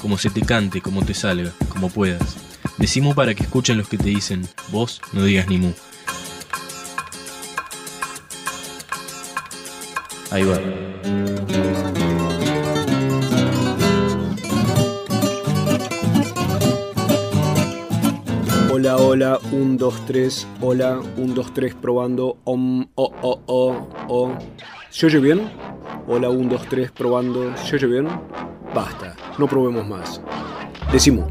como se te cante, como te salga, como puedas. Decimu para que escuchen los que te dicen, vos no digas ni mu. Ahí va. Hola, hola, 1, 2, 3, hola, 1, 2, 3, probando, om, o, o, o, o. ¿Se oye bien? Hola, 1, 2, 3, probando, ¿se oye bien? Basta, no probemos más. Decimos.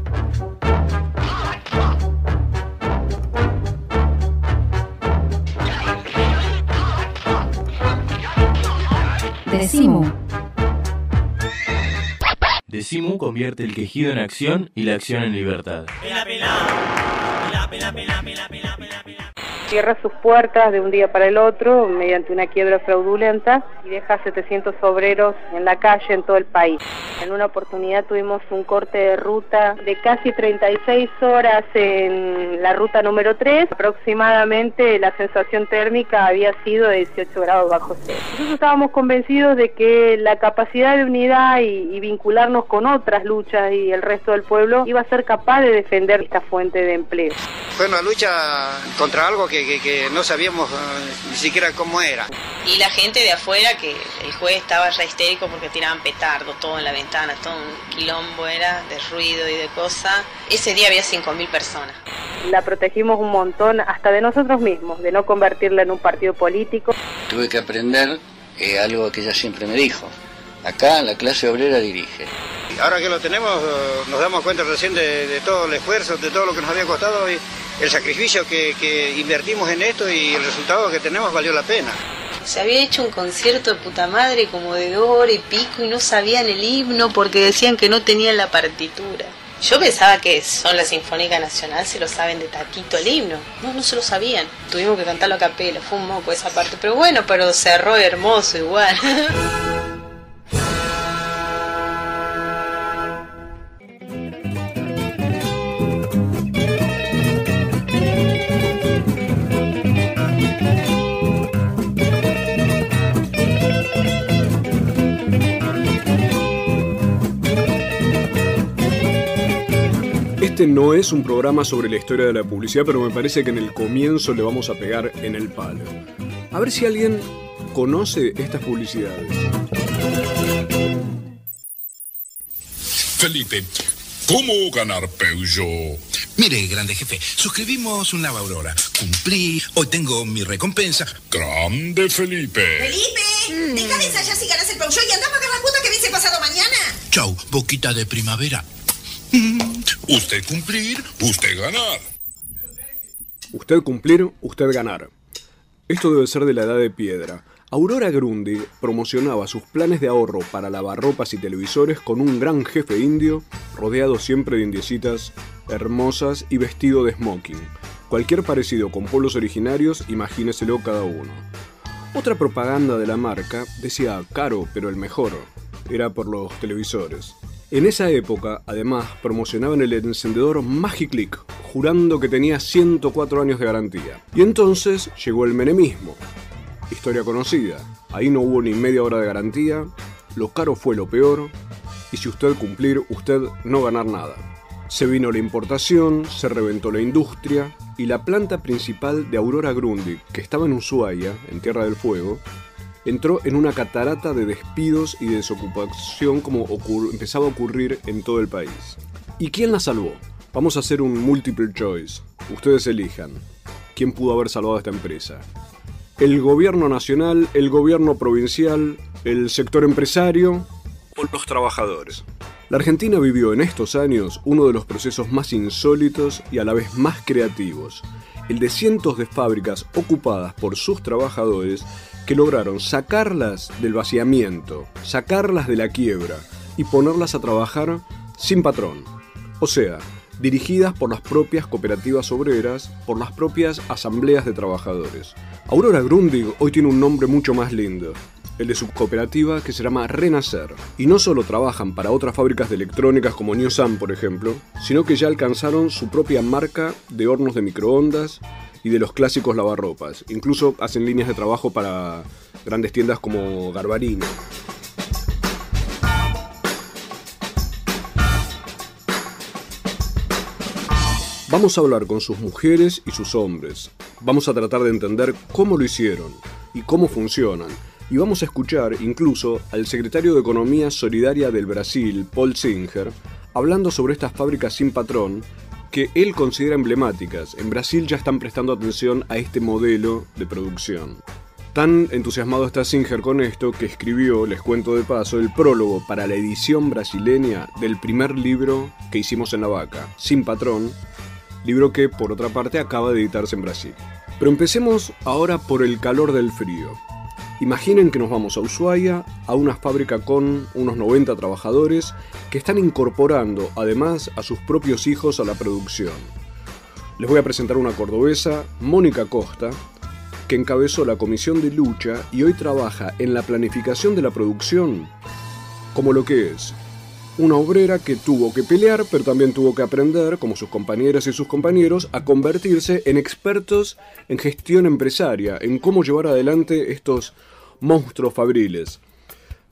Decimu. Decimu convierte el quejido en acción y la acción en libertad. Cierra sus puertas de un día para el otro mediante una quiebra fraudulenta y deja a 700 obreros en la calle en todo el país. En una oportunidad tuvimos un corte de ruta de casi 36 horas en la ruta número 3. Aproximadamente la sensación térmica había sido de 18 grados bajo cero. Nosotros estábamos convencidos de que la capacidad de unidad y, vincularnos con otras luchas y el resto del pueblo iba a ser capaz de defender esta fuente de empleo. Fue una lucha contra algo que, que- que no sabíamos eh, ni siquiera cómo era. Y la gente de afuera, que el juez estaba ya histérico porque tiraban petardo todo en la ventana, todo un quilombo era de ruido y de cosas. Ese día había 5.000 personas. La protegimos un montón hasta de nosotros mismos, de no convertirla en un partido político. Tuve que aprender eh, algo que ella siempre me dijo. Acá la clase obrera dirige. Ahora que lo tenemos, eh, nos damos cuenta recién de, de todo el esfuerzo, de todo lo que nos había costado y el sacrificio que, que invertimos en esto y el resultado que tenemos valió la pena. Se había hecho un concierto de puta madre como de dos horas y pico y no sabían el himno porque decían que no tenían la partitura. Yo pensaba que son la Sinfónica Nacional, se lo saben de taquito el himno. No, no se lo sabían. Tuvimos que cantarlo a capela, fue un moco esa parte. Pero bueno, pero cerró hermoso igual. Este no es un programa sobre la historia de la publicidad, pero me parece que en el comienzo le vamos a pegar en el palo. A ver si alguien conoce estas publicidades. Felipe, ¿cómo ganar Peugeot? Mire, grande jefe, suscribimos un Nava Aurora. Cumplí, hoy tengo mi recompensa. Grande Felipe. Felipe, deja de ensayar si ganas el Peugeot y anda a pagar la cuota que vence pasado mañana. Chau, boquita de primavera. Usted cumplir, usted ganar. Usted cumplir, usted ganar. Esto debe ser de la edad de piedra. Aurora Grundy promocionaba sus planes de ahorro para lavarropas y televisores con un gran jefe indio, rodeado siempre de indiecitas hermosas y vestido de smoking. Cualquier parecido con pueblos originarios, imagíneselo cada uno. Otra propaganda de la marca decía caro, pero el mejor. Era por los televisores. En esa época, además, promocionaban el encendedor Magiclick, jurando que tenía 104 años de garantía. Y entonces llegó el menemismo. Historia conocida. Ahí no hubo ni media hora de garantía, lo caro fue lo peor, y si usted cumplir, usted no ganar nada. Se vino la importación, se reventó la industria, y la planta principal de Aurora Grundy, que estaba en Ushuaia, en Tierra del Fuego, entró en una catarata de despidos y desocupación como empezaba a ocurrir en todo el país. ¿Y quién la salvó? Vamos a hacer un multiple choice. Ustedes elijan. ¿Quién pudo haber salvado a esta empresa? ¿El gobierno nacional, el gobierno provincial, el sector empresario o los trabajadores? La Argentina vivió en estos años uno de los procesos más insólitos y a la vez más creativos, el de cientos de fábricas ocupadas por sus trabajadores que lograron sacarlas del vaciamiento, sacarlas de la quiebra y ponerlas a trabajar sin patrón, O sea, dirigidas por las propias cooperativas obreras, por las propias asambleas de trabajadores. Aurora Grundig hoy tiene un nombre mucho más lindo, el de su cooperativa que se llama Renacer. Y no solo trabajan para otras fábricas de electrónicas como Newsan, por ejemplo, sino que ya alcanzaron su propia marca de hornos de microondas y de los clásicos lavarropas. Incluso hacen líneas de trabajo para grandes tiendas como Garbarino. Vamos a hablar con sus mujeres y sus hombres. Vamos a tratar de entender cómo lo hicieron y cómo funcionan. Y vamos a escuchar incluso al secretario de Economía Solidaria del Brasil, Paul Singer, hablando sobre estas fábricas sin patrón que él considera emblemáticas. En Brasil ya están prestando atención a este modelo de producción. Tan entusiasmado está Singer con esto que escribió, les cuento de paso, el prólogo para la edición brasileña del primer libro que hicimos en la vaca, Sin Patrón, libro que por otra parte acaba de editarse en Brasil. Pero empecemos ahora por el calor del frío. Imaginen que nos vamos a Ushuaia, a una fábrica con unos 90 trabajadores que están incorporando además a sus propios hijos a la producción. Les voy a presentar una cordobesa, Mónica Costa, que encabezó la comisión de lucha y hoy trabaja en la planificación de la producción como lo que es una obrera que tuvo que pelear, pero también tuvo que aprender, como sus compañeras y sus compañeros, a convertirse en expertos en gestión empresaria, en cómo llevar adelante estos monstruos fabriles.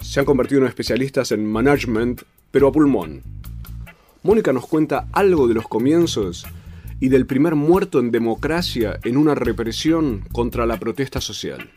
Se han convertido en especialistas en management, pero a pulmón. Mónica nos cuenta algo de los comienzos y del primer muerto en democracia en una represión contra la protesta social.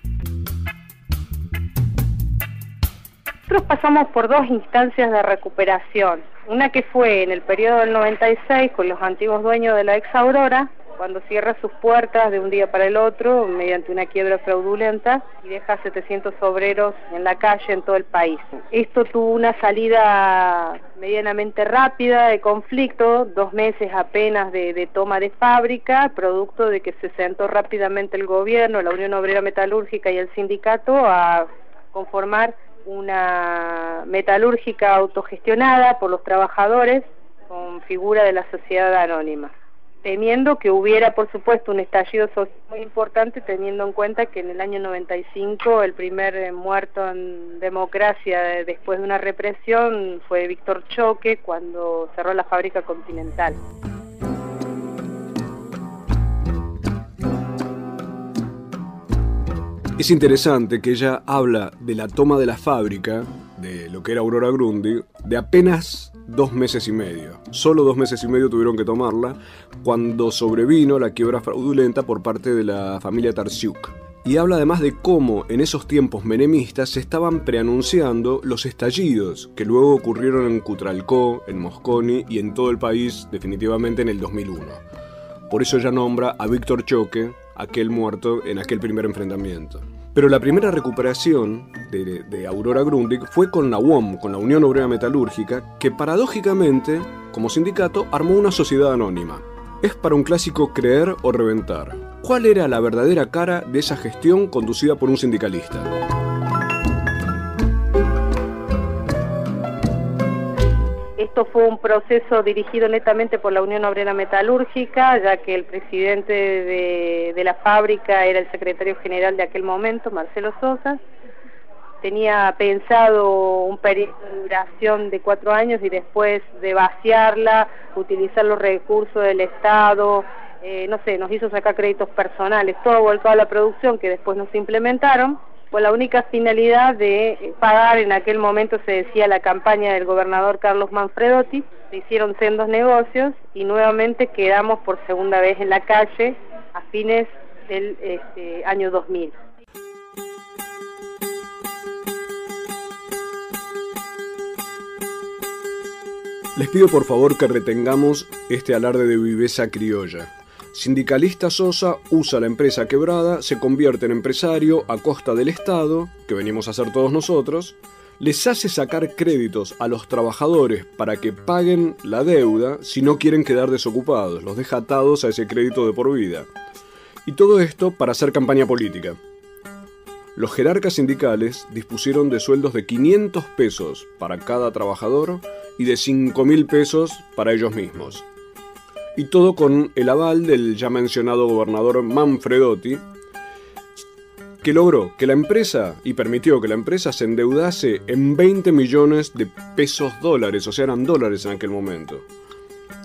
Nosotros pasamos por dos instancias de recuperación. Una que fue en el periodo del 96 con los antiguos dueños de la ex Aurora, cuando cierra sus puertas de un día para el otro mediante una quiebra fraudulenta y deja 700 obreros en la calle en todo el país. Esto tuvo una salida medianamente rápida de conflicto, dos meses apenas de, de toma de fábrica, producto de que se sentó rápidamente el gobierno, la Unión Obrera Metalúrgica y el sindicato a conformar una metalúrgica autogestionada por los trabajadores con figura de la sociedad anónima, temiendo que hubiera, por supuesto, un estallido social muy importante, teniendo en cuenta que en el año 95 el primer eh, muerto en democracia después de una represión fue Víctor Choque cuando cerró la fábrica Continental. Es interesante que ella habla de la toma de la fábrica, de lo que era Aurora Grundy, de apenas dos meses y medio. Solo dos meses y medio tuvieron que tomarla cuando sobrevino la quiebra fraudulenta por parte de la familia Tarsiuk. Y habla además de cómo en esos tiempos menemistas se estaban preanunciando los estallidos que luego ocurrieron en Cutralcó, en Mosconi y en todo el país definitivamente en el 2001. Por eso ella nombra a Víctor Choque, aquel muerto en aquel primer enfrentamiento. Pero la primera recuperación de, Aurora Grundig fue con la UOM, con la Unión Obrera Metalúrgica, que paradójicamente, como sindicato, armó una sociedad anónima. Es para un clásico creer o reventar. ¿Cuál era la verdadera cara de esa gestión conducida por un sindicalista? Esto fue un proceso dirigido netamente por la Unión Obrera Metalúrgica, ya que el presidente de, la fábrica era el secretario general de aquel momento, Marcelo Sosa. Tenía pensado un periodo de duración de cuatro años y después de vaciarla, utilizar los recursos del Estado, eh, no sé, nos hizo sacar créditos personales, todo volcado a la producción que después no se implementaron con la única finalidad de pagar, en aquel momento se decía la campaña del gobernador Carlos Manfredotti, se hicieron sendos negocios y nuevamente quedamos por segunda vez en la calle a fines del este, año 2000. Les pido por favor que retengamos este alarde de viveza criolla. Sindicalista Sosa usa la empresa quebrada, se convierte en empresario a costa del Estado, que venimos a hacer todos nosotros, les hace sacar créditos a los trabajadores para que paguen la deuda si no quieren quedar desocupados, los deja atados a ese crédito de por vida. Y todo esto para hacer campaña política. Los jerarcas sindicales dispusieron de sueldos de 500 pesos para cada trabajador y de 5 mil pesos para ellos mismos. Y todo con el aval del ya mencionado gobernador Manfredotti, que logró que la empresa y permitió que la empresa se endeudase en 20 millones de pesos dólares, o sea, eran dólares en aquel momento.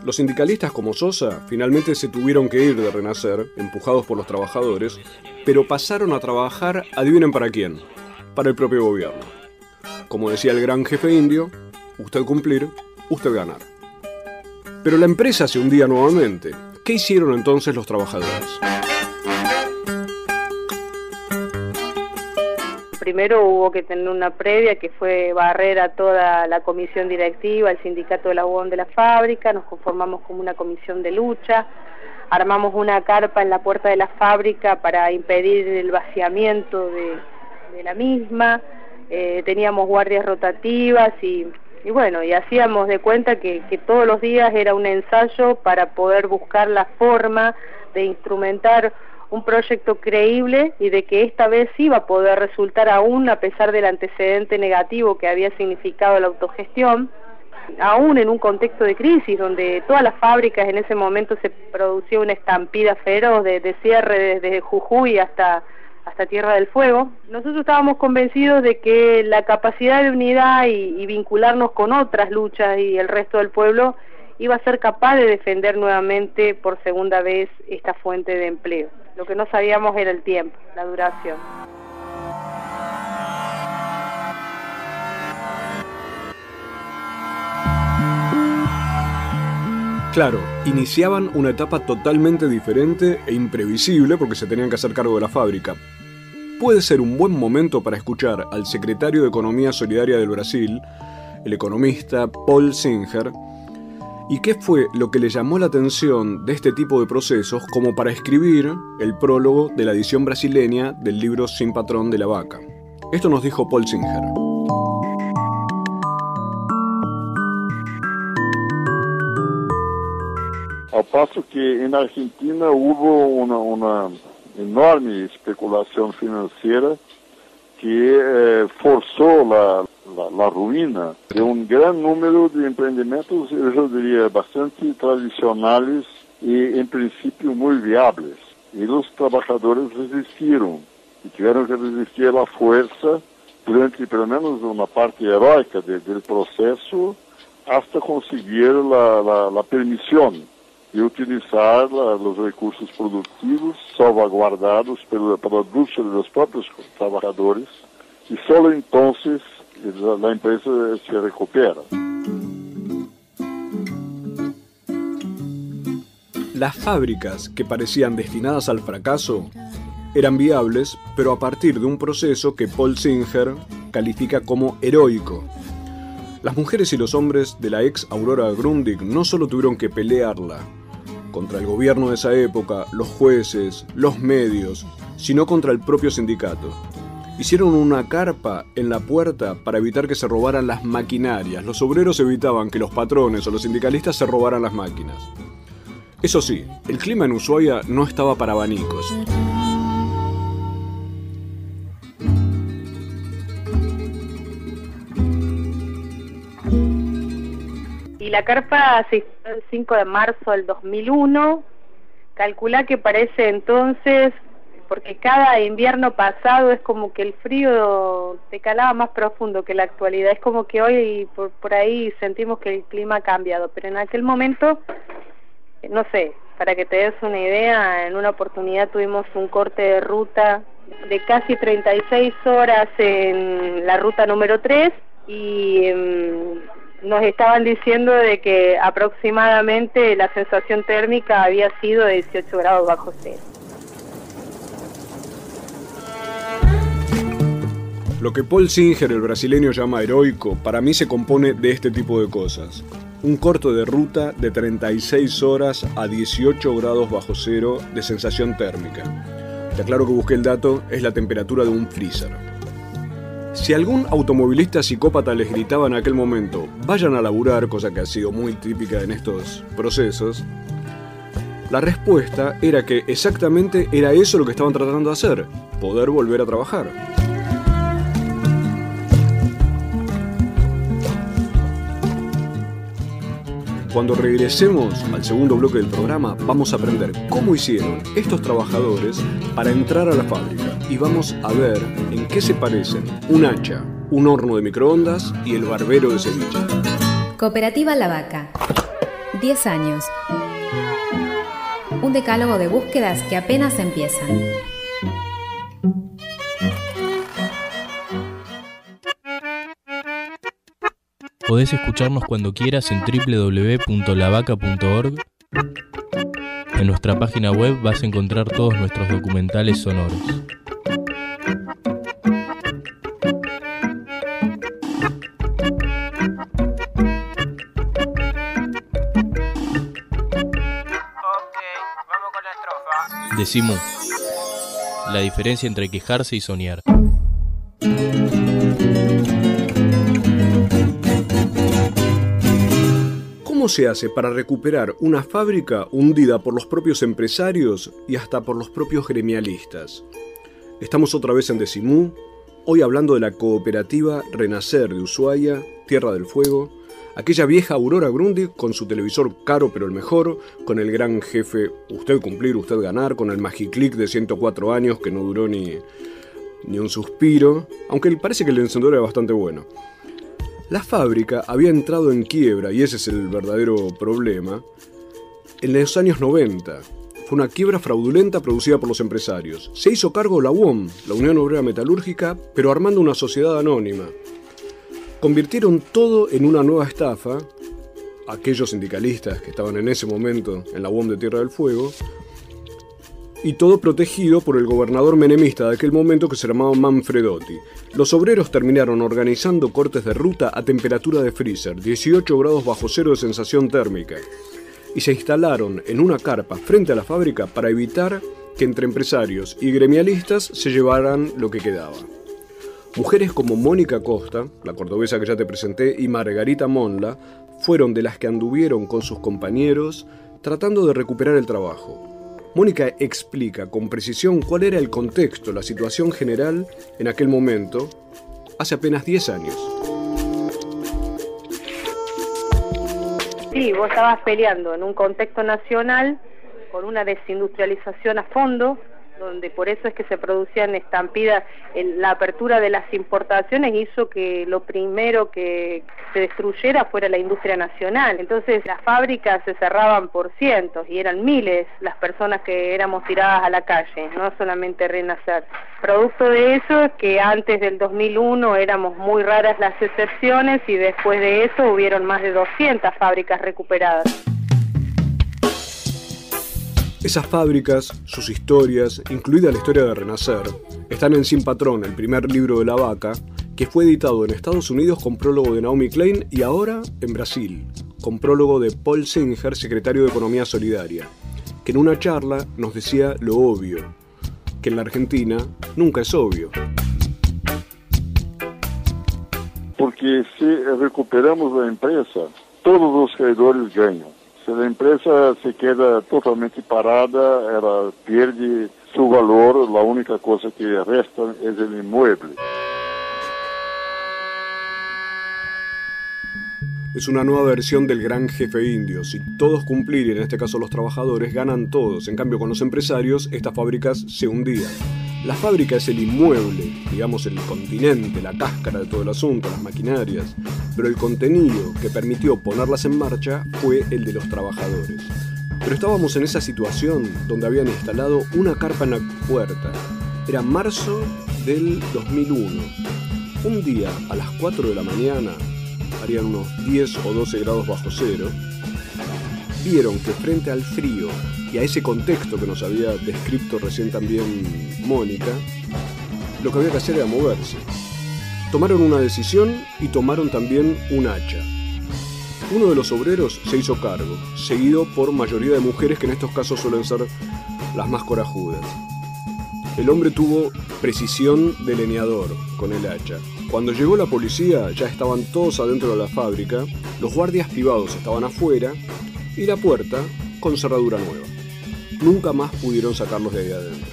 Los sindicalistas como Sosa finalmente se tuvieron que ir de Renacer, empujados por los trabajadores, pero pasaron a trabajar, adivinen para quién, para el propio gobierno. Como decía el gran jefe indio, usted cumplir, usted ganar. Pero la empresa se hundía nuevamente. ¿Qué hicieron entonces los trabajadores? primero hubo que tener una previa que fue barrer a toda la comisión directiva, el sindicato de la UON de la fábrica, nos conformamos como una comisión de lucha, armamos una carpa en la puerta de la fábrica para impedir el vaciamiento de, la misma, eh, teníamos guardias rotativas y, bueno, y hacíamos de cuenta que, que todos los días era un ensayo para poder buscar la forma de instrumentar un proyecto creíble y de que esta vez iba a poder resultar aún a pesar del antecedente negativo que había significado la autogestión, aún en un contexto de crisis donde todas las fábricas en ese momento se producía una estampida feroz de, cierre desde Jujuy hasta hasta Tierra del Fuego, nosotros estábamos convencidos de que la capacidad de unidad y vincularnos con otras luchas y el resto del pueblo iba a ser capaz de defender nuevamente por segunda vez esta fuente de empleo. Lo que no sabíamos era el tiempo, la duración. Claro, iniciaban una etapa totalmente diferente e imprevisible porque se tenían que hacer cargo de la fábrica. Puede ser un buen momento para escuchar al secretario de Economía Solidaria del Brasil, el economista Paul Singer, ¿Y qué fue lo que le llamó la atención de este tipo de procesos como para escribir el prólogo de la edición brasileña del libro Sin Patrón de la Vaca? Esto nos dijo Paul Singer. Al paso que en Argentina hubo una enorme especulación financiera que eh, forzó la, la, ruína de un gran número de emprendimientos, yo diría, bastante tradicionales y en principio muy viables. Y los trabajadores resistieron y tuvieron que resistir a la fuerza durante pelo menos una parte heroica del proceso hasta conseguir la, la, permisión de utilizar los recursos productivos salvaguardados pela, pela de los propios trabajadores y solo entonces la, empresa se recupera. Las fábricas que parecían destinadas al fracaso eran viables, pero a partir de un proceso que Paul Singer califica como heroico. Las mujeres y los hombres de la ex Aurora Grundig no solo tuvieron que pelearla contra el gobierno de esa época, los jueces, los medios, sino contra el propio sindicato. Hicieron una carpa en la puerta para evitar que se robaran las maquinarias. Los obreros evitaban que los patrones o los sindicalistas se robaran las máquinas. Eso sí, el clima en Ushuaia no estaba para abanicos. La carpa se hizo el 5 de marzo del 2001. Calcula que parece entonces porque cada invierno pasado es como que el frío te calaba más profundo que la actualidad. Es como que hoy por, por ahí sentimos que el clima ha cambiado, pero en aquel momento, no sé, para que te des una idea, en una oportunidad tuvimos un corte de ruta de casi 36 horas en la ruta número 3 y em, nos estaban diciendo de que aproximadamente la sensación térmica había sido de 18 grados bajo cero. Lo que Paul Singer, el brasileño, llama heroico, para mí se compone de este tipo de cosas. Un corto de ruta de 36 horas a 18 grados bajo cero de sensación térmica. Te aclaro que busqué el dato, es la temperatura de un freezer. Si algún automovilista psicópata les gritaba en aquel momento, vayan a laburar, cosa que ha sido muy típica en estos procesos, la respuesta era que exactamente era eso lo que estaban tratando de hacer, poder volver a trabajar. Cuando regresemos al segundo bloque del programa, vamos a aprender cómo hicieron estos trabajadores para entrar a la fábrica y vamos a ver en qué se parecen un hacha, un horno de microondas y el barbero de ceviche. Cooperativa La Vaca. 10 años. Un decálogo de búsquedas que apenas empiezan. Podés escucharnos cuando quieras en www.lavaca.org. En nuestra página web vas a encontrar todos nuestros documentales sonoros. Decimos la diferencia entre quejarse y soñar. ¿Cómo se hace para recuperar una fábrica hundida por los propios empresarios y hasta por los propios gremialistas? Estamos otra vez en Decimú, hoy hablando de la cooperativa Renacer de Ushuaia, Tierra del Fuego, aquella vieja Aurora Grundy con su televisor caro pero el mejor, con el gran jefe usted cumplir, usted ganar, con el Magiclick de 104 años que no duró ni, ni un suspiro, aunque parece que el encendedor era bastante bueno. La fábrica había entrado en quiebra, y ese es el verdadero problema, en los años 90. Fue una quiebra fraudulenta producida por los empresarios. Se hizo cargo la UOM, la Unión Obrera Metalúrgica, pero armando una sociedad anónima. Convirtieron todo en una nueva estafa. Aquellos sindicalistas que estaban en ese momento en la UOM de Tierra del Fuego, y todo protegido por el gobernador menemista de aquel momento que se llamaba Manfredotti. Los obreros terminaron organizando cortes de ruta a temperatura de freezer, 18 grados bajo cero de sensación térmica, y se instalaron en una carpa frente a la fábrica para evitar que entre empresarios y gremialistas se llevaran lo que quedaba. Mujeres como Mónica Costa, la cordobesa que ya te presenté, y Margarita Monla fueron de las que anduvieron con sus compañeros tratando de recuperar el trabajo. Mónica explica con precisión cuál era el contexto, la situación general en aquel momento, hace apenas 10 años. Sí, vos estabas peleando en un contexto nacional con una desindustrialización a fondo, donde por eso es que se producían estampidas, la apertura de las importaciones hizo que lo primero que se destruyera fuera la industria nacional. Entonces las fábricas se cerraban por cientos y eran miles las personas que éramos tiradas a la calle, no solamente Renacer. Producto de eso es que antes del 2001 éramos muy raras las excepciones y después de eso hubieron más de 200 fábricas recuperadas. Esas fábricas, sus historias, incluida la historia de Renacer, están en Sin Patrón, el primer libro de la vaca, que fue editado en Estados Unidos con prólogo de Naomi Klein y ahora en Brasil, con prólogo de Paul Singer, secretario de Economía Solidaria, que en una charla nos decía lo obvio, que en la Argentina nunca es obvio. Porque si recuperamos la empresa, todos los creadores ganan. Se a empresa se queda totalmente parada, ela perde seu valor, a única coisa que resta é o inmueble. Es una nueva versión del gran jefe indio. Si todos cumplir, y en este caso los trabajadores, ganan todos. En cambio, con los empresarios, estas fábricas se hundían. La fábrica es el inmueble, digamos el continente, la cáscara de todo el asunto, las maquinarias, pero el contenido que permitió ponerlas en marcha fue el de los trabajadores. Pero estábamos en esa situación donde habían instalado una carpa en la puerta. Era marzo del 2001. Un día, a las 4 de la mañana, harían unos 10 o 12 grados bajo cero, vieron que frente al frío y a ese contexto que nos había descrito recién también Mónica, lo que había que hacer era moverse. Tomaron una decisión y tomaron también un hacha. Uno de los obreros se hizo cargo, seguido por mayoría de mujeres que en estos casos suelen ser las más corajudas. El hombre tuvo precisión de leñador con el hacha. Cuando llegó la policía ya estaban todos adentro de la fábrica, los guardias privados estaban afuera y la puerta con cerradura nueva. Nunca más pudieron sacarlos de ahí adentro.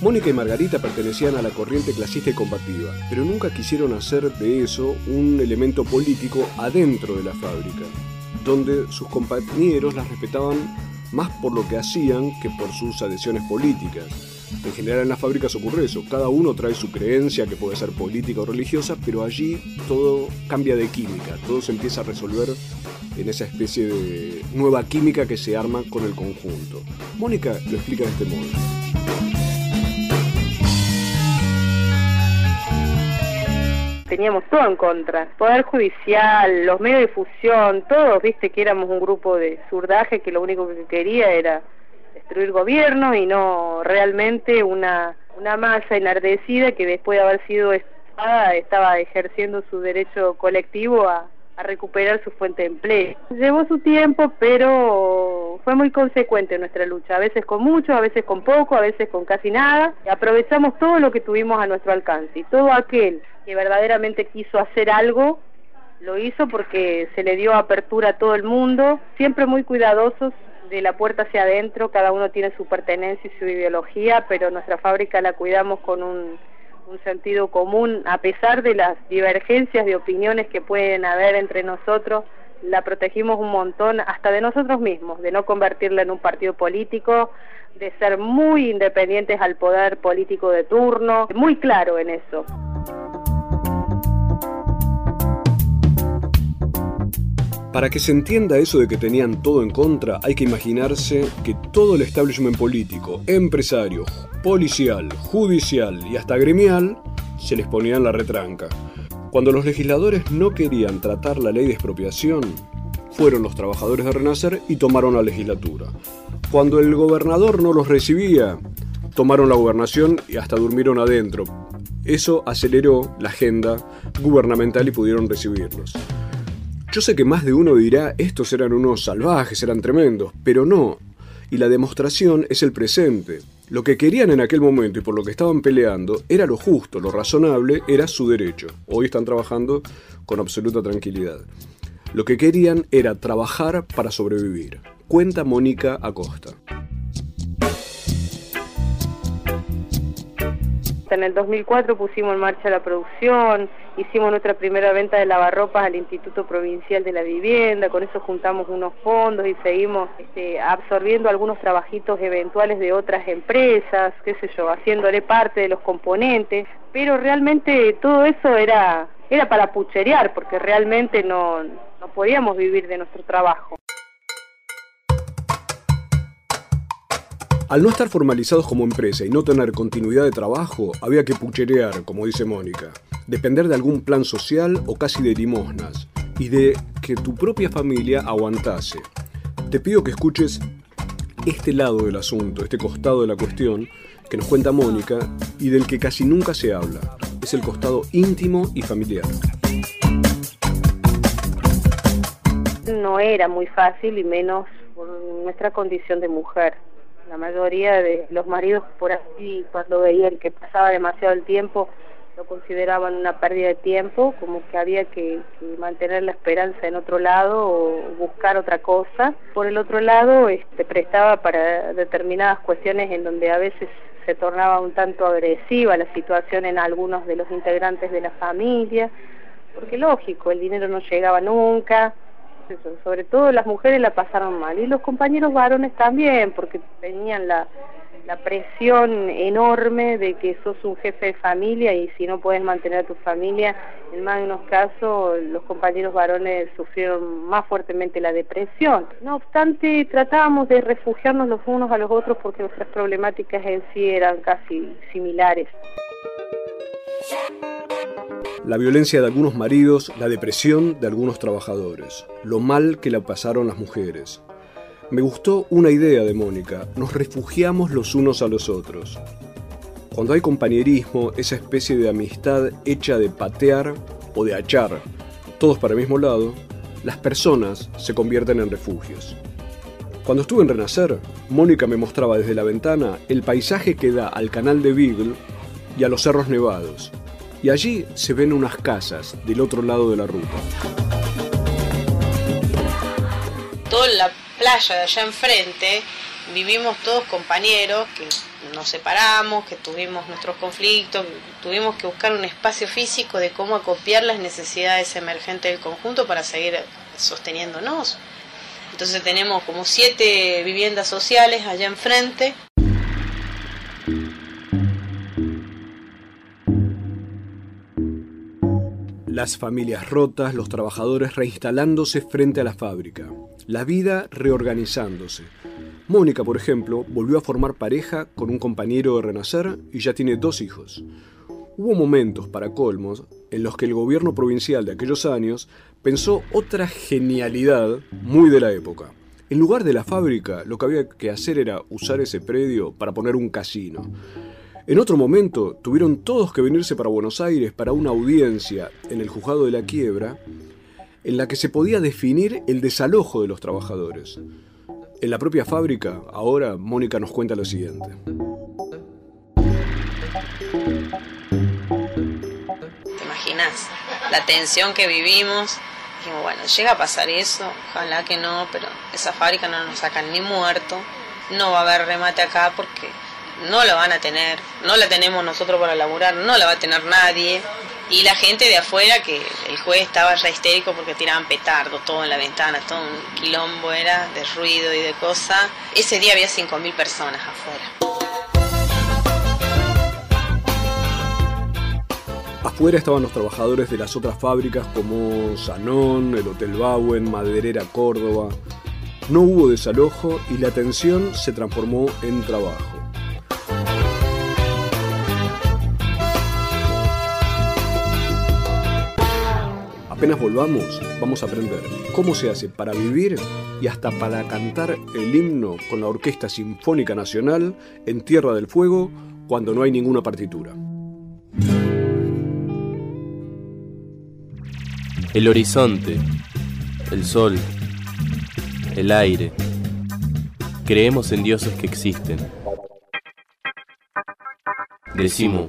Mónica y Margarita pertenecían a la corriente clasista y combativa, pero nunca quisieron hacer de eso un elemento político adentro de la fábrica. donde sus compañeros las respetaban más por lo que hacían que por sus adhesiones políticas. En general en las fábricas ocurre eso, cada uno trae su creencia que puede ser política o religiosa, pero allí todo cambia de química, todo se empieza a resolver en esa especie de nueva química que se arma con el conjunto. Mónica lo explica de este modo. teníamos todo en contra. Poder judicial, los medios de difusión, todos, viste que éramos un grupo de surdaje que lo único que quería era destruir gobierno y no realmente una, una masa enardecida que después de haber sido espada estaba ejerciendo su derecho colectivo a, a recuperar su fuente de empleo. Llevó su tiempo, pero fue muy consecuente nuestra lucha, a veces con mucho, a veces con poco, a veces con casi nada. Aprovechamos todo lo que tuvimos a nuestro alcance y todo aquel que verdaderamente quiso hacer algo, lo hizo porque se le dio apertura a todo el mundo, siempre muy cuidadosos de la puerta hacia adentro, cada uno tiene su pertenencia y su ideología, pero nuestra fábrica la cuidamos con un sentido común, a pesar de las divergencias de opiniones que pueden haber entre nosotros, la protegimos un montón hasta de nosotros mismos, de no convertirla en un partido político, de ser muy independientes al poder político de turno, muy claro en eso. Para que se entienda eso de que tenían todo en contra, hay que imaginarse que todo el establishment político, empresario, policial, judicial y hasta gremial se les ponía en la retranca. Cuando los legisladores no querían tratar la ley de expropiación, fueron los trabajadores de Renacer y tomaron la legislatura. Cuando el gobernador no los recibía, tomaron la gobernación y hasta durmieron adentro. Eso aceleró la agenda gubernamental y pudieron recibirlos. Yo sé que más de uno dirá, estos eran unos salvajes, eran tremendos, pero no. Y la demostración es el presente. Lo que querían en aquel momento y por lo que estaban peleando era lo justo, lo razonable, era su derecho. Hoy están trabajando con absoluta tranquilidad. Lo que querían era trabajar para sobrevivir. Cuenta Mónica Acosta. En el 2004 pusimos en marcha la producción, hicimos nuestra primera venta de lavarropas al Instituto Provincial de la Vivienda, con eso juntamos unos fondos y seguimos este, absorbiendo algunos trabajitos eventuales de otras empresas, qué sé yo, haciéndole parte de los componentes, pero realmente todo eso era, era para pucherear, porque realmente no, no podíamos vivir de nuestro trabajo. Al no estar formalizados como empresa y no tener continuidad de trabajo, había que pucherear, como dice Mónica, depender de algún plan social o casi de limosnas, y de que tu propia familia aguantase. Te pido que escuches este lado del asunto, este costado de la cuestión, que nos cuenta Mónica y del que casi nunca se habla. Es el costado íntimo y familiar. No era muy fácil y menos por nuestra condición de mujer la mayoría de los maridos por así, cuando veían que pasaba demasiado el tiempo, lo consideraban una pérdida de tiempo, como que había que, mantener la esperanza en otro lado o buscar otra cosa. Por el otro lado, este, prestaba para determinadas cuestiones en donde a veces se tornaba un tanto agresiva la situación en algunos de los integrantes de la familia, porque lógico, el dinero no llegaba nunca, sobre todo las mujeres la pasaron mal y los compañeros varones también, porque tenían la, la presión enorme de que sos un jefe de familia y si no puedes mantener a tu familia, en más de unos casos los compañeros varones sufrieron más fuertemente la depresión. No obstante, tratábamos de refugiarnos los unos a los otros porque nuestras problemáticas en sí eran casi similares la violencia de algunos maridos, la depresión de algunos trabajadores, lo mal que la pasaron las mujeres. Me gustó una idea de Mónica, nos refugiamos los unos a los otros. Cuando hay compañerismo, esa especie de amistad hecha de patear o de achar, todos para el mismo lado, las personas se convierten en refugios. Cuando estuve en Renacer, Mónica me mostraba desde la ventana el paisaje que da al canal de Beagle y a los cerros nevados, y allí se ven unas casas del otro lado de la ruta. Toda la playa de allá enfrente vivimos todos compañeros que nos separamos, que tuvimos nuestros conflictos, tuvimos que buscar un espacio físico de cómo acopiar las necesidades emergentes del conjunto para seguir sosteniéndonos. Entonces tenemos como siete viviendas sociales allá enfrente. Las familias rotas, los trabajadores reinstalándose frente a la fábrica, la vida reorganizándose. Mónica, por ejemplo, volvió a formar pareja con un compañero de Renacer y ya tiene dos hijos. Hubo momentos, para colmos, en los que el gobierno provincial de aquellos años pensó otra genialidad muy de la época. En lugar de la fábrica, lo que había que hacer era usar ese predio para poner un casino. En otro momento, tuvieron todos que venirse para Buenos Aires para una audiencia en el juzgado de la quiebra en la que se podía definir el desalojo de los trabajadores. En la propia fábrica, ahora Mónica nos cuenta lo siguiente. ¿Te imaginas? La tensión que vivimos. Dijimos, bueno, llega a pasar eso, ojalá que no, pero esa fábrica no nos sacan ni muerto. No va a haber remate acá porque no la van a tener, no la tenemos nosotros para laburar, no la va a tener nadie. Y la gente de afuera, que el juez estaba ya histérico porque tiraban petardo todo en la ventana, todo un quilombo era de ruido y de cosas. Ese día había 5.000 personas afuera. Afuera estaban los trabajadores de las otras fábricas como Sanón, el Hotel Bauen, Maderera Córdoba. No hubo desalojo y la tensión se transformó en trabajo. Apenas volvamos, vamos a aprender cómo se hace para vivir y hasta para cantar el himno con la Orquesta Sinfónica Nacional en Tierra del Fuego cuando no hay ninguna partitura. El horizonte, el sol, el aire. Creemos en dioses que existen. Decimos.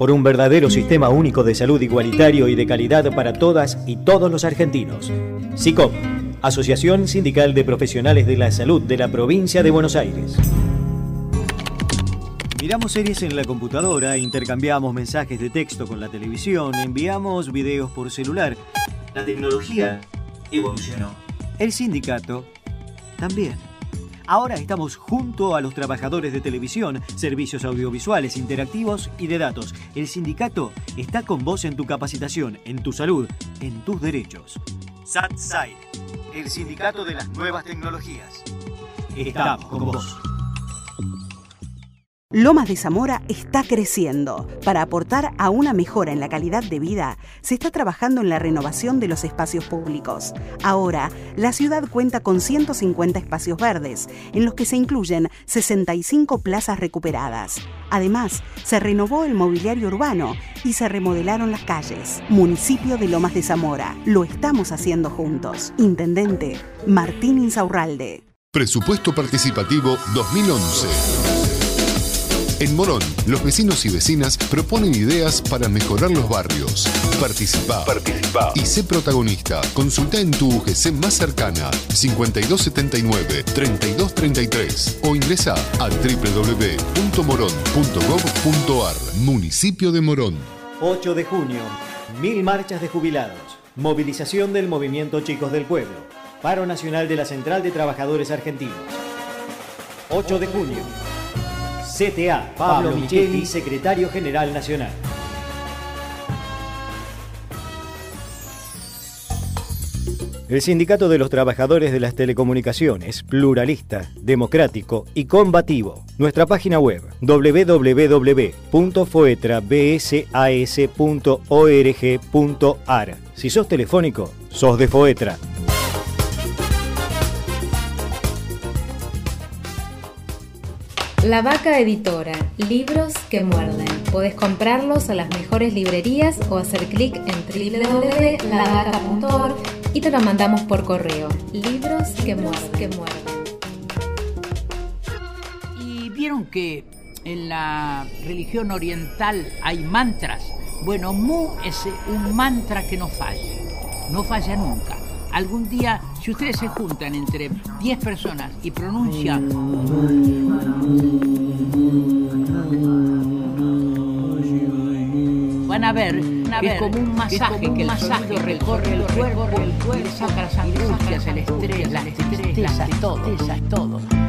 Por un verdadero sistema único de salud igualitario y de calidad para todas y todos los argentinos. SICOP, Asociación Sindical de Profesionales de la Salud de la Provincia de Buenos Aires. Miramos series en la computadora, intercambiamos mensajes de texto con la televisión, enviamos videos por celular. La tecnología evolucionó. El sindicato también. Ahora estamos junto a los trabajadores de televisión, servicios audiovisuales, interactivos y de datos. El sindicato está con vos en tu capacitación, en tu salud, en tus derechos. SATSAI, el sindicato de las nuevas tecnologías. Estamos con vos. Lomas de Zamora está creciendo. Para aportar a una mejora en la calidad de vida, se está trabajando en la renovación de los espacios públicos. Ahora, la ciudad cuenta con 150 espacios verdes, en los que se incluyen 65 plazas recuperadas. Además, se renovó el mobiliario urbano y se remodelaron las calles. Municipio de Lomas de Zamora. Lo estamos haciendo juntos. Intendente Martín Insaurralde. Presupuesto Participativo 2011. En Morón, los vecinos y vecinas proponen ideas para mejorar los barrios. Participa. Participa. Y sé protagonista. Consulta en tu UGC más cercana 5279-3233 o ingresa a www.morón.gov.ar. Municipio de Morón. 8 de junio. Mil marchas de jubilados. Movilización del movimiento Chicos del Pueblo. Paro Nacional de la Central de Trabajadores Argentinos. 8 de junio. CTA, Pablo Micheli, secretario general nacional. El Sindicato de los Trabajadores de las Telecomunicaciones, pluralista, democrático y combativo. Nuestra página web www.foetrabsas.org.ar. Si sos telefónico, sos de Foetra. La Vaca Editora, libros que muerden. Podés comprarlos a las mejores librerías o hacer clic en www.lavaca.org y te lo mandamos por correo. Libros que muerden. Que muerden. Y vieron que en la religión oriental hay mantras. Bueno, Mu es un mantra que no falla, no falla nunca. Algún día, si ustedes se juntan entre 10 personas y pronuncian van a ver que es como un masaje que el masaje recorre el cuerpo, el cuerpo, saca las angustias, el estrés, las tristezas, todo, todo.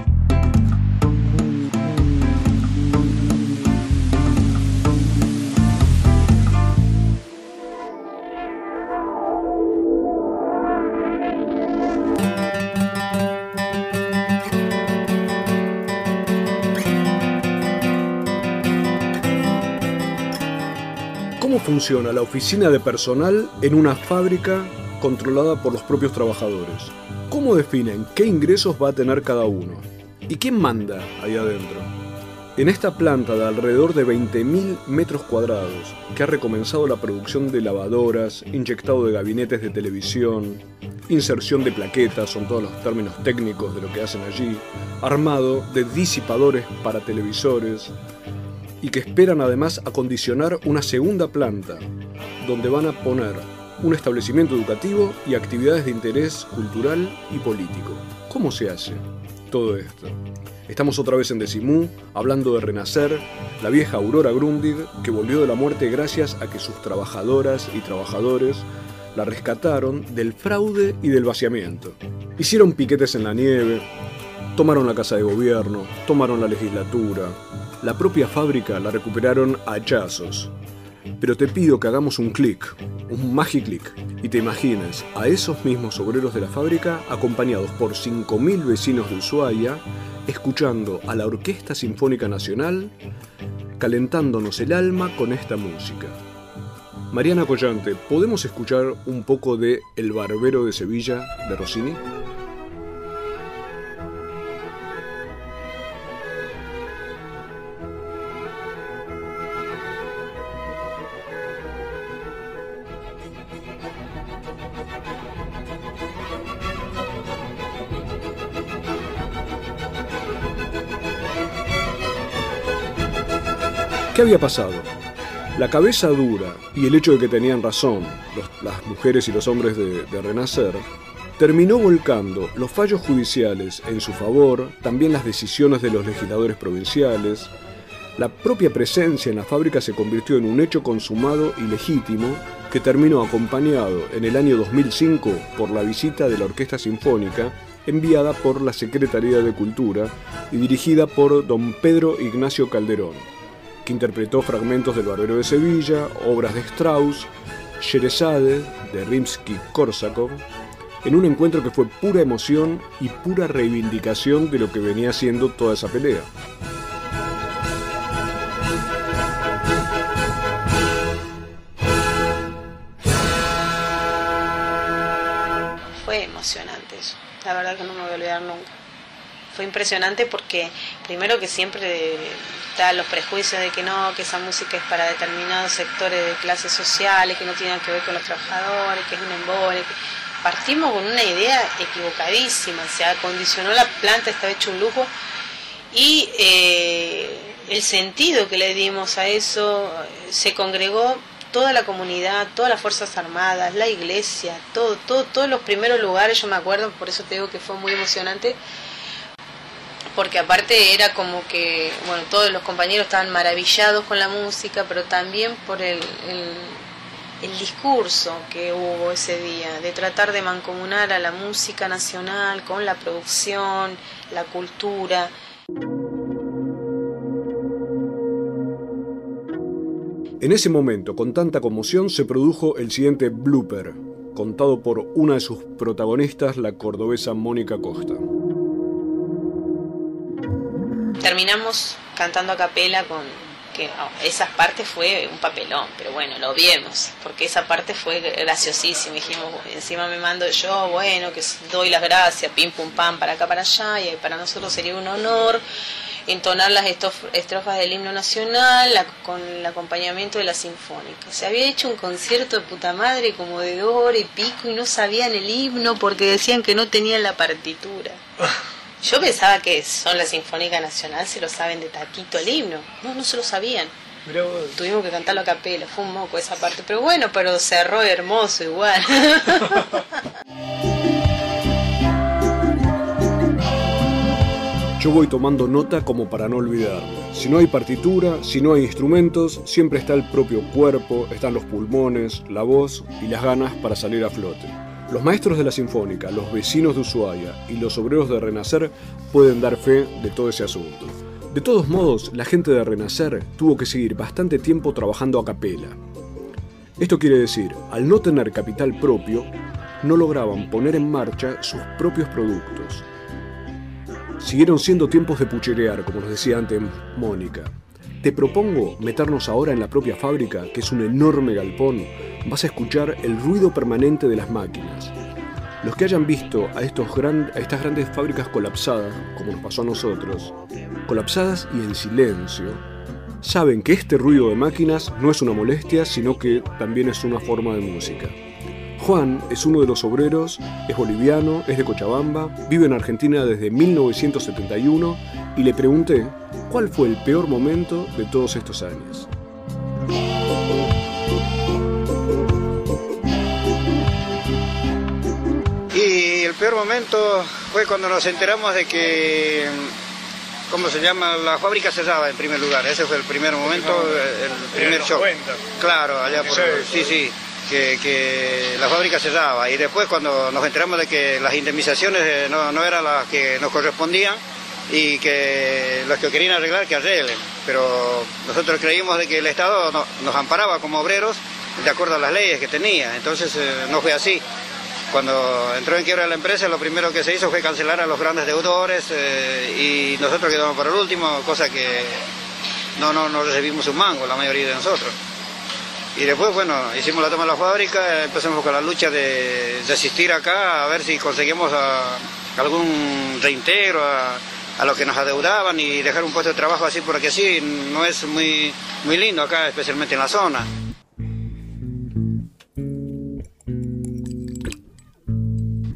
Funciona la oficina de personal en una fábrica controlada por los propios trabajadores? ¿Cómo definen qué ingresos va a tener cada uno? ¿Y quién manda ahí adentro? En esta planta de alrededor de 20.000 metros cuadrados, que ha recomenzado la producción de lavadoras, inyectado de gabinetes de televisión, inserción de plaquetas, son todos los términos técnicos de lo que hacen allí, armado de disipadores para televisores, y que esperan además acondicionar una segunda planta, donde van a poner un establecimiento educativo y actividades de interés cultural y político. ¿Cómo se hace todo esto? Estamos otra vez en Decimú, hablando de renacer, la vieja Aurora Grundig, que volvió de la muerte gracias a que sus trabajadoras y trabajadores la rescataron del fraude y del vaciamiento. Hicieron piquetes en la nieve, tomaron la casa de gobierno, tomaron la legislatura, la propia fábrica la recuperaron a hachazos. Pero te pido que hagamos un clic, un clic, y te imagines a esos mismos obreros de la fábrica acompañados por 5.000 vecinos de Ushuaia, escuchando a la Orquesta Sinfónica Nacional, calentándonos el alma con esta música. Mariana Collante, ¿podemos escuchar un poco de El Barbero de Sevilla de Rossini? ¿Qué había pasado? La cabeza dura y el hecho de que tenían razón las mujeres y los hombres de, de Renacer terminó volcando los fallos judiciales en su favor, también las decisiones de los legisladores provinciales. La propia presencia en la fábrica se convirtió en un hecho consumado y legítimo que terminó acompañado en el año 2005 por la visita de la Orquesta Sinfónica enviada por la Secretaría de Cultura y dirigida por don Pedro Ignacio Calderón que interpretó fragmentos del Barbero de Sevilla, obras de Strauss, Sherezade, de Rimsky-Korsakov, en un encuentro que fue pura emoción y pura reivindicación de lo que venía siendo toda esa pelea. Fue emocionante eso. La verdad que no me voy a olvidar nunca. Fue impresionante porque primero que siempre están los prejuicios de que no, que esa música es para determinados sectores de clases sociales, que no tienen que ver con los trabajadores, que es un embole. Partimos con una idea equivocadísima, se acondicionó la planta, estaba hecho un lujo y eh, el sentido que le dimos a eso se congregó toda la comunidad, todas las Fuerzas Armadas, la iglesia, todo, todo, todos los primeros lugares, yo me acuerdo, por eso te digo que fue muy emocionante, porque aparte era como que, bueno, todos los compañeros estaban maravillados con la música, pero también por el, el, el discurso que hubo ese día, de tratar de mancomunar a la música nacional con la producción, la cultura. En ese momento, con tanta conmoción, se produjo el siguiente blooper, contado por una de sus protagonistas, la cordobesa Mónica Costa. Terminamos cantando a capela con que oh, esa parte fue un papelón, pero bueno, lo vimos, porque esa parte fue graciosísima. Dijimos, encima me mando yo, bueno, que doy las gracias, pim pum pam, para acá, para allá, y para nosotros sería un honor entonar las estrofas del himno nacional con el acompañamiento de la sinfónica. Se había hecho un concierto de puta madre como de dos horas y pico y no sabían el himno porque decían que no tenían la partitura. Yo pensaba que son la Sinfónica Nacional, se lo saben de taquito el himno. No, no se lo sabían. Tuvimos que cantarlo a capela, fue un moco esa parte. Pero bueno, pero cerró hermoso igual. Yo voy tomando nota como para no olvidarme. Si no hay partitura, si no hay instrumentos, siempre está el propio cuerpo, están los pulmones, la voz y las ganas para salir a flote. Los maestros de la Sinfónica, los vecinos de Ushuaia y los obreros de Renacer pueden dar fe de todo ese asunto. De todos modos, la gente de Renacer tuvo que seguir bastante tiempo trabajando a capela. Esto quiere decir, al no tener capital propio, no lograban poner en marcha sus propios productos. Siguieron siendo tiempos de pucherear, como nos decía antes Mónica. Te propongo meternos ahora en la propia fábrica, que es un enorme galpón. Vas a escuchar el ruido permanente de las máquinas. Los que hayan visto a, estos a estas grandes fábricas colapsadas, como nos pasó a nosotros, colapsadas y en silencio, saben que este ruido de máquinas no es una molestia, sino que también es una forma de música. Juan es uno de los obreros, es boliviano, es de Cochabamba, vive en Argentina desde 1971 y le pregunté cuál fue el peor momento de todos estos años. Y el peor momento fue cuando nos enteramos de que, ¿cómo se llama? La fábrica cerraba en primer lugar. Ese fue el primer momento, el primer shock. Claro, allá por... Sí, sí que, la fábrica cerraba y después cuando nos enteramos de que las indemnizaciones eh, no, eran las que nos correspondían y que los que querían arreglar que arreglen, pero nosotros creímos de que el Estado nos amparaba como obreros de acuerdo a las leyes que tenía, entonces eh, no fue así. Cuando entró en quiebra la empresa, lo primero que se hizo fue cancelar a los grandes deudores eh, y nosotros quedamos por el último, cosa que no, no, no recibimos un mango la mayoría de nosotros. Y después, bueno, hicimos la toma de la fábrica, empezamos con la lucha de, asistir acá a ver si conseguimos algún reintegro a, a lo que nos adeudaban y dejar un puesto de trabajo así, porque así no es muy, muy lindo acá, especialmente en la zona.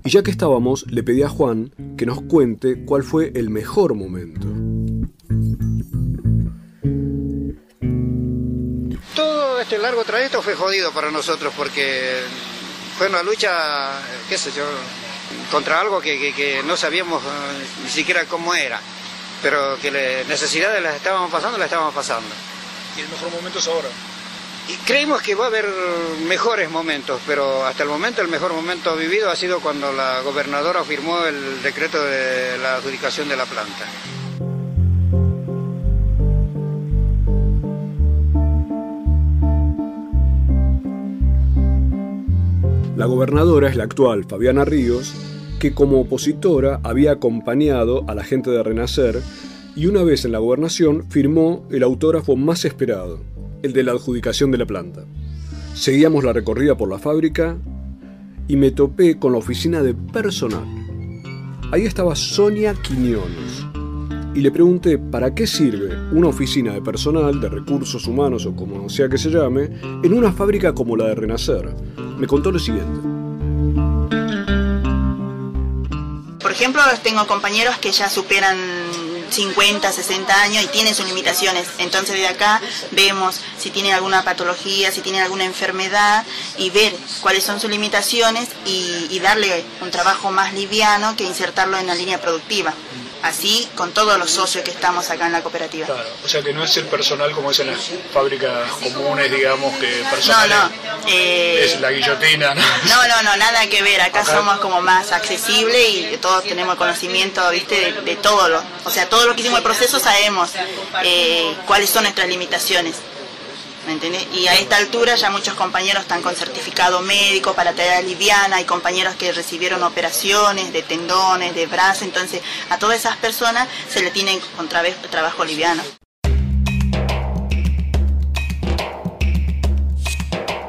Y ya que estábamos, le pedí a Juan que nos cuente cuál fue el mejor momento. Este largo trayecto fue jodido para nosotros porque fue una lucha, qué sé yo, contra algo que, no sabíamos eh, ni siquiera cómo era, pero que necesidades las estábamos pasando, las estábamos pasando. ¿Y el mejor momento es ahora? Y creímos que va a haber mejores momentos, pero hasta el momento el mejor momento vivido ha sido cuando la gobernadora firmó el decreto de la adjudicación de la planta. La gobernadora es la actual Fabiana Ríos, que como opositora había acompañado a la gente de Renacer y una vez en la gobernación firmó el autógrafo más esperado, el de la adjudicación de la planta. Seguíamos la recorrida por la fábrica y me topé con la oficina de personal. Ahí estaba Sonia Quiñones y le pregunté para qué sirve una oficina de personal, de recursos humanos o como sea que se llame, en una fábrica como la de Renacer me contó lo siguiente. Por ejemplo, tengo compañeros que ya superan 50, 60 años y tienen sus limitaciones. Entonces de acá vemos si tienen alguna patología, si tienen alguna enfermedad y ver cuáles son sus limitaciones y, y darle un trabajo más liviano que insertarlo en la línea productiva así con todos los socios que estamos acá en la cooperativa. Claro, o sea que no es el personal como es en las fábricas comunes, digamos, que personal no, no, es, eh, la guillotina. ¿no? no, no, no, nada que ver, acá, somos como más accesibles y todos tenemos conocimiento, viste, de, todo lo, o sea, todo lo que hicimos el proceso sabemos eh, cuáles son nuestras limitaciones. Y a esta altura ya muchos compañeros están con certificado médico para tarea liviana, hay compañeros que recibieron operaciones de tendones, de brazos, entonces a todas esas personas se le tiene con trabajo liviano.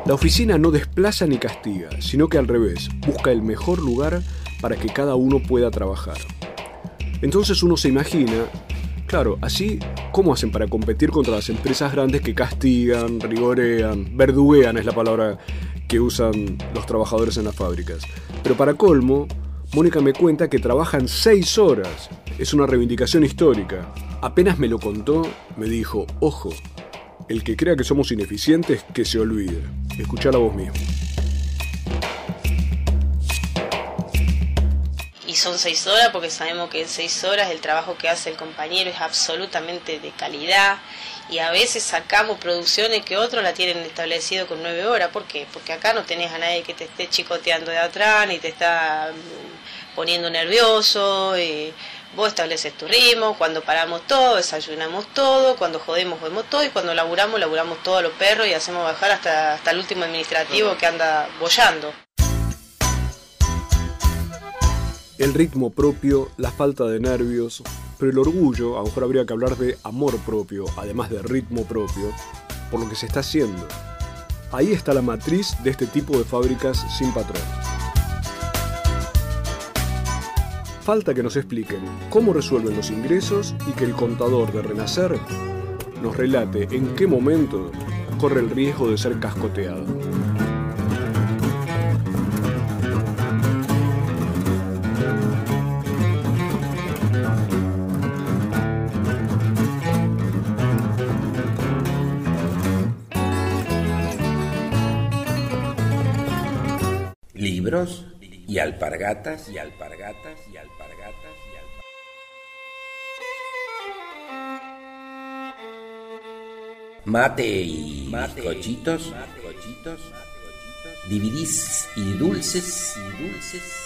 La oficina no desplaza ni castiga, sino que al revés, busca el mejor lugar para que cada uno pueda trabajar. Entonces uno se imagina Claro, así, ¿cómo hacen para competir contra las empresas grandes que castigan, rigorean, verduguean es la palabra que usan los trabajadores en las fábricas? Pero para colmo, Mónica me cuenta que trabajan seis horas. Es una reivindicación histórica. Apenas me lo contó, me dijo, ojo, el que crea que somos ineficientes, que se olvide. Escuchar a vos mismo. Son seis horas porque sabemos que en seis horas el trabajo que hace el compañero es absolutamente de calidad y a veces sacamos producciones que otros la tienen establecido con nueve horas. ¿Por qué? Porque acá no tenés a nadie que te esté chicoteando de atrás ni te está mm, poniendo nervioso. Y vos estableces tu ritmo, cuando paramos todo, desayunamos todo, cuando jodemos, jodemos todo y cuando laburamos, laburamos todo a los perros y hacemos bajar hasta, hasta el último administrativo que anda bollando. El ritmo propio, la falta de nervios, pero el orgullo, a lo mejor habría que hablar de amor propio, además de ritmo propio, por lo que se está haciendo. Ahí está la matriz de este tipo de fábricas sin patrón. Falta que nos expliquen cómo resuelven los ingresos y que el contador de Renacer nos relate en qué momento corre el riesgo de ser cascoteado. Libros y alpargatas y alpargatas y alpargatas y alpargatas. Mate y bizcochitos, bizcochitos, dividís y dulces y dulces y dulces.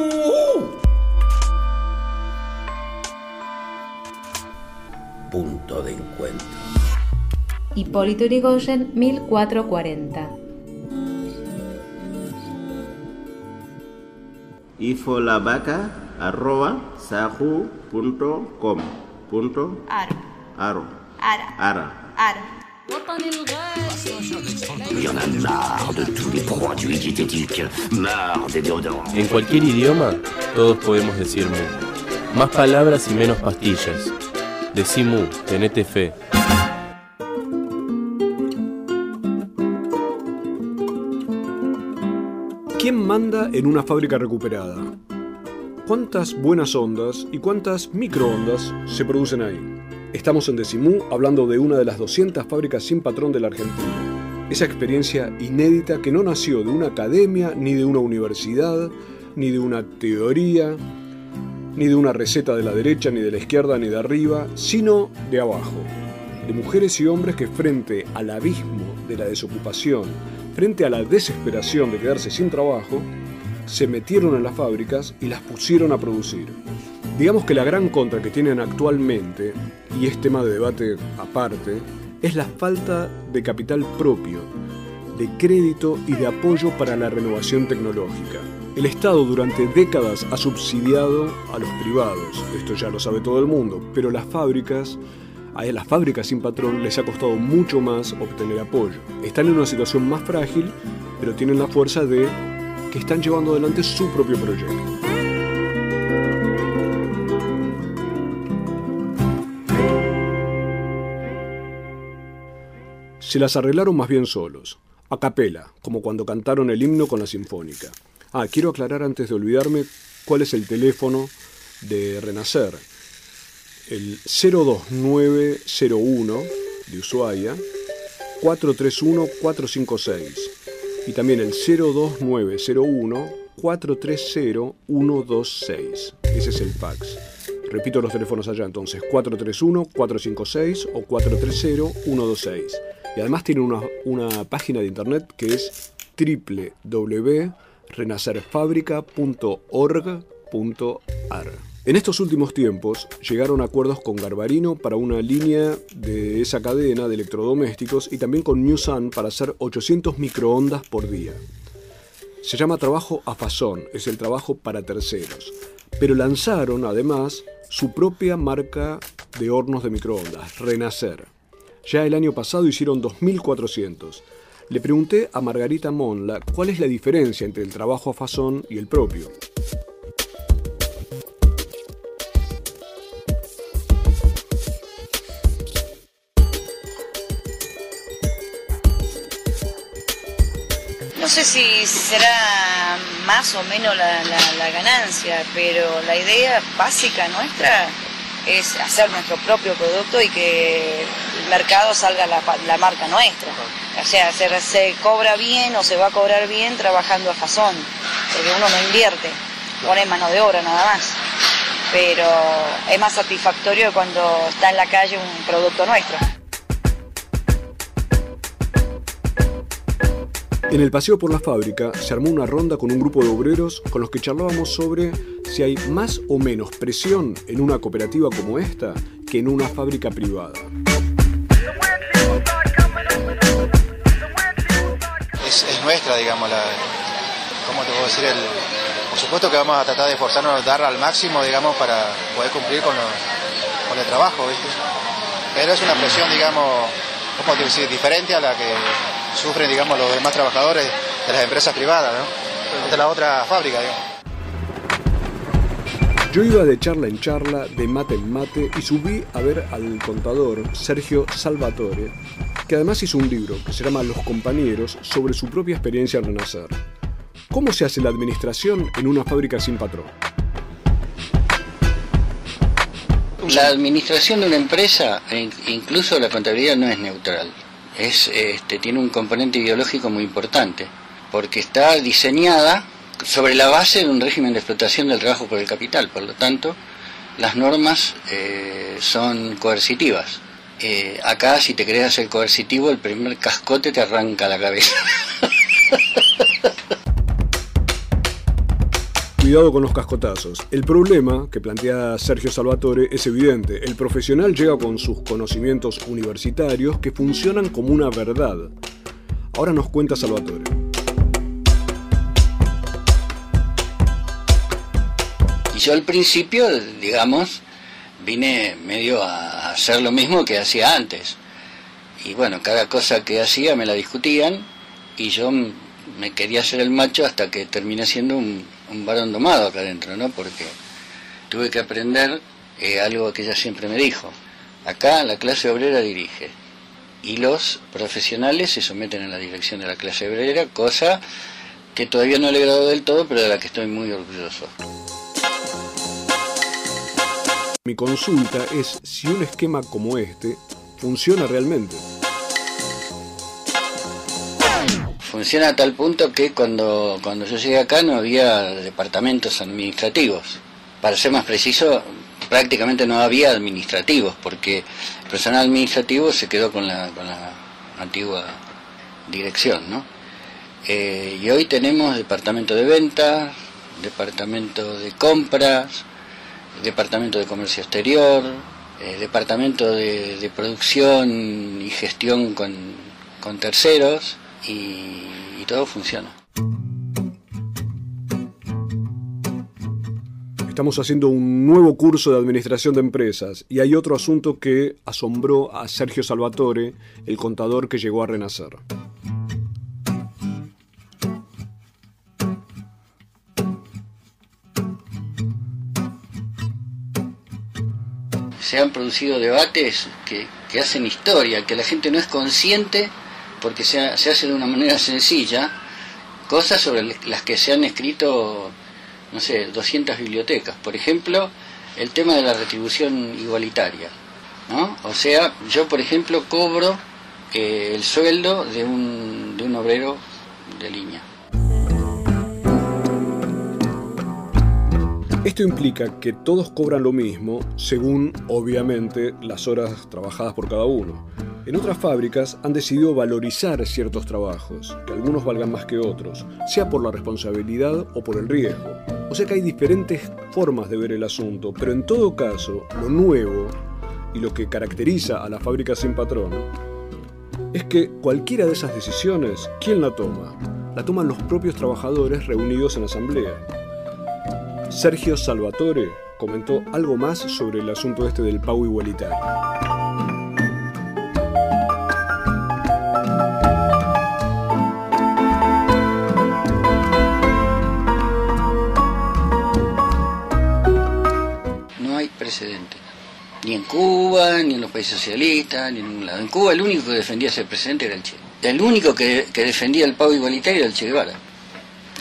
Punto de encuentro. Hipólito Yrigoyen, 1440. Ifolabaca, arroba, sahu.com. Punto. Aro. Aro. Ara. Ara. Ara. Il y en a marre de tous les produits diététiques, marre des déodorants. En cualquier idioma, todos podemos decir mu. Más palabras y menos pastillas. Decí mu, tenete fe. ¿Quién manda en una fábrica recuperada? ¿Cuántas buenas ondas y cuántas microondas se producen ahí? Estamos en Decimú hablando de una de las 200 fábricas sin patrón de la Argentina. Esa experiencia inédita que no nació de una academia, ni de una universidad, ni de una teoría, ni de una receta de la derecha, ni de la izquierda, ni de arriba, sino de abajo. De mujeres y hombres que frente al abismo de la desocupación, frente a la desesperación de quedarse sin trabajo, se metieron en las fábricas y las pusieron a producir. Digamos que la gran contra que tienen actualmente, y es tema de debate aparte, es la falta de capital propio, de crédito y de apoyo para la renovación tecnológica. El Estado durante décadas ha subsidiado a los privados, esto ya lo sabe todo el mundo, pero las fábricas, a las fábricas sin patrón les ha costado mucho más obtener apoyo. Están en una situación más frágil, pero tienen la fuerza de que están llevando adelante su propio proyecto. Se las arreglaron más bien solos, a capela, como cuando cantaron el himno con la sinfónica. Ah, quiero aclarar antes de olvidarme cuál es el teléfono de Renacer. El 02901 de Ushuaia 431-456 y también el 02901 430-126. Ese es el fax. Repito los teléfonos allá entonces, 431-456 o 430-126. Y además tiene una, una página de internet que es www.renacerfabrica.org.ar. En estos últimos tiempos llegaron acuerdos con Garbarino para una línea de esa cadena de electrodomésticos y también con New Sun para hacer 800 microondas por día. Se llama trabajo a es el trabajo para terceros. Pero lanzaron además su propia marca de hornos de microondas, Renacer. Ya el año pasado hicieron 2.400. Le pregunté a Margarita Monla cuál es la diferencia entre el trabajo a fazón y el propio. No sé si será más o menos la, ganancia, pero la idea básica nuestra es hacer nuestro propio producto y que el mercado salga la marca nuestra. O sea, se, se cobra bien o se va a cobrar bien trabajando a fazón, porque uno no invierte, pone mano de obra nada más. Pero es más satisfactorio cuando está en la calle un producto nuestro. En el paseo por la fábrica se armó una ronda con un grupo de obreros con los que charlábamos sobre si hay más o menos presión en una cooperativa como esta que en una fábrica privada. Es, es nuestra, digamos, la, ¿cómo te puedo decir? El, por supuesto que vamos a tratar de esforzarnos, dar al máximo, digamos, para poder cumplir con el trabajo, ¿viste? Pero es una presión, digamos, ¿cómo te decir? Diferente a la que sufren, digamos, los demás trabajadores de las empresas privadas, ¿no? De la otra fábrica, digamos. Yo iba de charla en charla, de mate en mate y subí a ver al contador Sergio Salvatore, que además hizo un libro que se llama Los compañeros sobre su propia experiencia en Renacer. ¿Cómo se hace la administración en una fábrica sin patrón? La administración de una empresa, in- incluso la contabilidad, no es neutral. Es, este, tiene un componente ideológico muy importante, porque está diseñada sobre la base de un régimen de explotación del trabajo por el capital. Por lo tanto, las normas eh, son coercitivas. Eh, acá, si te querés hacer coercitivo, el primer cascote te arranca la cabeza. Cuidado con los cascotazos. El problema que plantea Sergio Salvatore es evidente. El profesional llega con sus conocimientos universitarios que funcionan como una verdad. Ahora nos cuenta Salvatore. Y yo al principio, digamos, vine medio a hacer lo mismo que hacía antes. Y bueno, cada cosa que hacía me la discutían y yo me quería hacer el macho hasta que terminé siendo un, un varón domado acá adentro, ¿no? Porque tuve que aprender eh, algo que ella siempre me dijo. Acá la clase obrera dirige y los profesionales se someten a la dirección de la clase obrera, cosa que todavía no he agradado del todo, pero de la que estoy muy orgulloso. Mi consulta es si un esquema como este funciona realmente. Funciona a tal punto que cuando, cuando yo llegué acá no había departamentos administrativos. Para ser más preciso, prácticamente no había administrativos, porque el personal administrativo se quedó con la, con la antigua dirección, ¿no? Eh, y hoy tenemos departamento de ventas, departamento de compras, departamento de comercio exterior, eh, departamento de, producción y gestión con, con terceros y todo funciona. Estamos haciendo un nuevo curso de administración de empresas y hay otro asunto que asombró a Sergio Salvatore, el contador que llegó a renacer. Se han producido debates que, hacen historia, que la gente no es consciente porque se, ha- se hace de una manera sencilla, cosas sobre las que se han escrito, no sé, 200 bibliotecas. Por ejemplo, el tema de la retribución igualitaria. ¿no? O sea, yo, por ejemplo, cobro eh, el sueldo de un, de un obrero de línea. Esto implica que todos cobran lo mismo según, obviamente, las horas trabajadas por cada uno. En otras fábricas han decidido valorizar ciertos trabajos, que algunos valgan más que otros, sea por la responsabilidad o por el riesgo. O sea que hay diferentes formas de ver el asunto, pero en todo caso, lo nuevo y lo que caracteriza a la fábrica sin patrón es que cualquiera de esas decisiones, ¿quién la toma? La toman los propios trabajadores reunidos en asamblea. Sergio Salvatore comentó algo más sobre el asunto este del pago igualitario. No hay precedente. Ni en Cuba, ni en los países socialistas, ni en ningún lado. En Cuba el único que defendía ese precedente era el Che. El único que, que defendía el pago igualitario era el Che Guevara.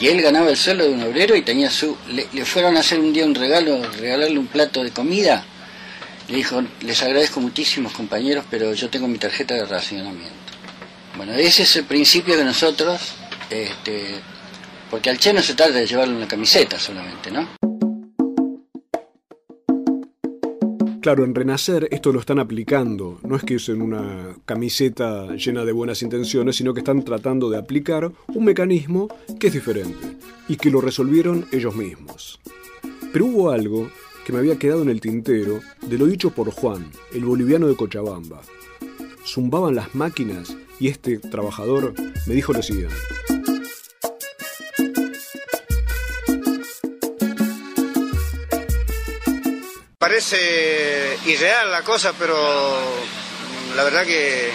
Y él ganaba el sueldo de un obrero y tenía su... Le, fueron a hacer un día un regalo, regalarle un plato de comida. Le dijo, les agradezco muchísimo compañeros, pero yo tengo mi tarjeta de racionamiento. Bueno, ese es el principio que nosotros, este, porque al Che no se trata de llevarle una camiseta solamente, ¿no? Claro, en Renacer esto lo están aplicando. No es que usen una camiseta llena de buenas intenciones, sino que están tratando de aplicar un mecanismo que es diferente y que lo resolvieron ellos mismos. Pero hubo algo que me había quedado en el tintero de lo dicho por Juan, el boliviano de Cochabamba. Zumbaban las máquinas y este trabajador me dijo lo siguiente. Parece irreal la cosa, pero la verdad que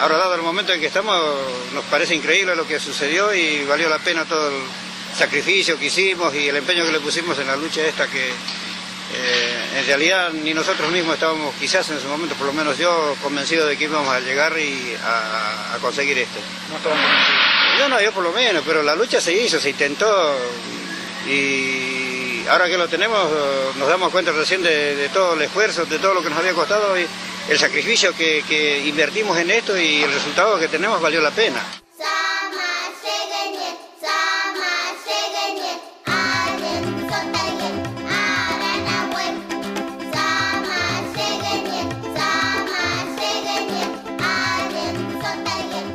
ahora dado el momento en que estamos, nos parece increíble lo que sucedió y valió la pena todo el sacrificio que hicimos y el empeño que le pusimos en la lucha esta que eh, en realidad ni nosotros mismos estábamos quizás en ese momento, por lo menos yo, convencido de que íbamos a llegar y a, a conseguir esto. No estaban convencidos. Yo no, yo por lo menos, pero la lucha se hizo, se intentó y ahora que lo tenemos nos damos cuenta recién de, de todo el esfuerzo, de todo lo que nos había costado y el sacrificio que invertimos en esto y el resultado que tenemos valió la pena.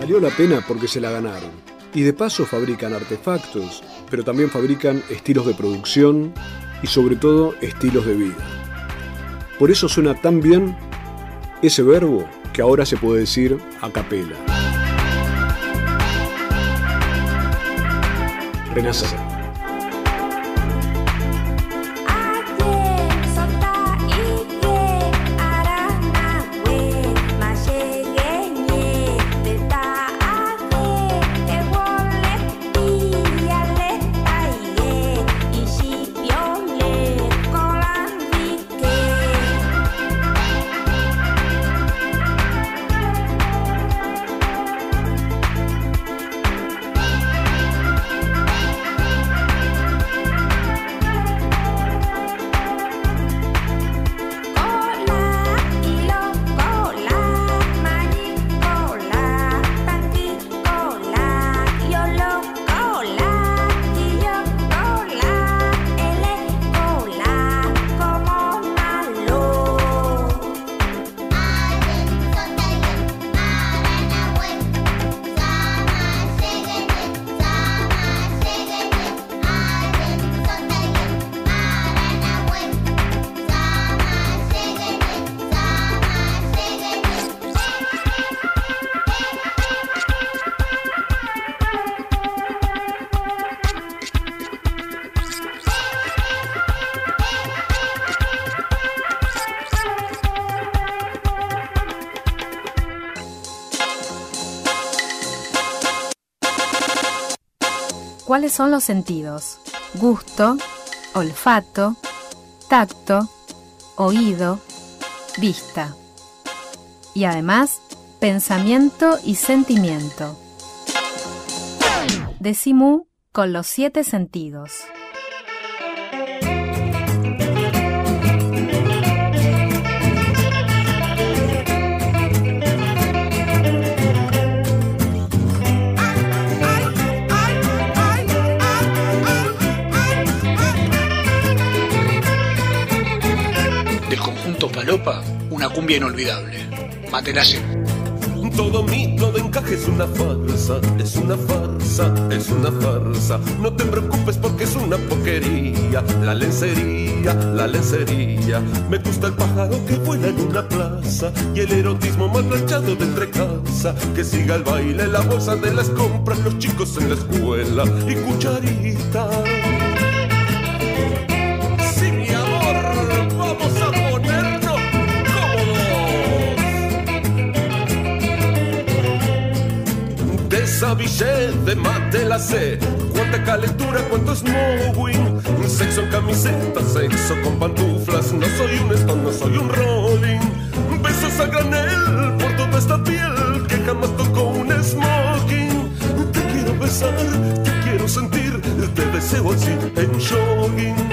Valió la pena porque se la ganaron. Y de paso fabrican artefactos, pero también fabrican estilos de producción y sobre todo estilos de vida. Por eso suena tan bien ese verbo que ahora se puede decir a capela. Renacer. ¿Cuáles son los sentidos? Gusto, olfato, tacto, oído, vista. Y además, pensamiento y sentimiento. Decimú con los siete sentidos. Falopa, una cumbia inolvidable. Matenace. Todo mito de encaje es una farsa, es una farsa, es una farsa. No te preocupes porque es una porquería. La lencería, la lencería. Me gusta el pájaro que vuela en una plaza y el erotismo mal planchado de entre casa. Que siga el baile, la bolsa de las compras, los chicos en la escuela y cucharita. Desabillé de mate la C. Cuánta calentura, cuánto snowing. Sexo en camiseta, sexo con pantuflas. No soy un stone, no soy un rolling. Besos a granel por toda esta piel que jamás tocó un smoking. Te quiero besar, te quiero sentir, te deseo así en jogging.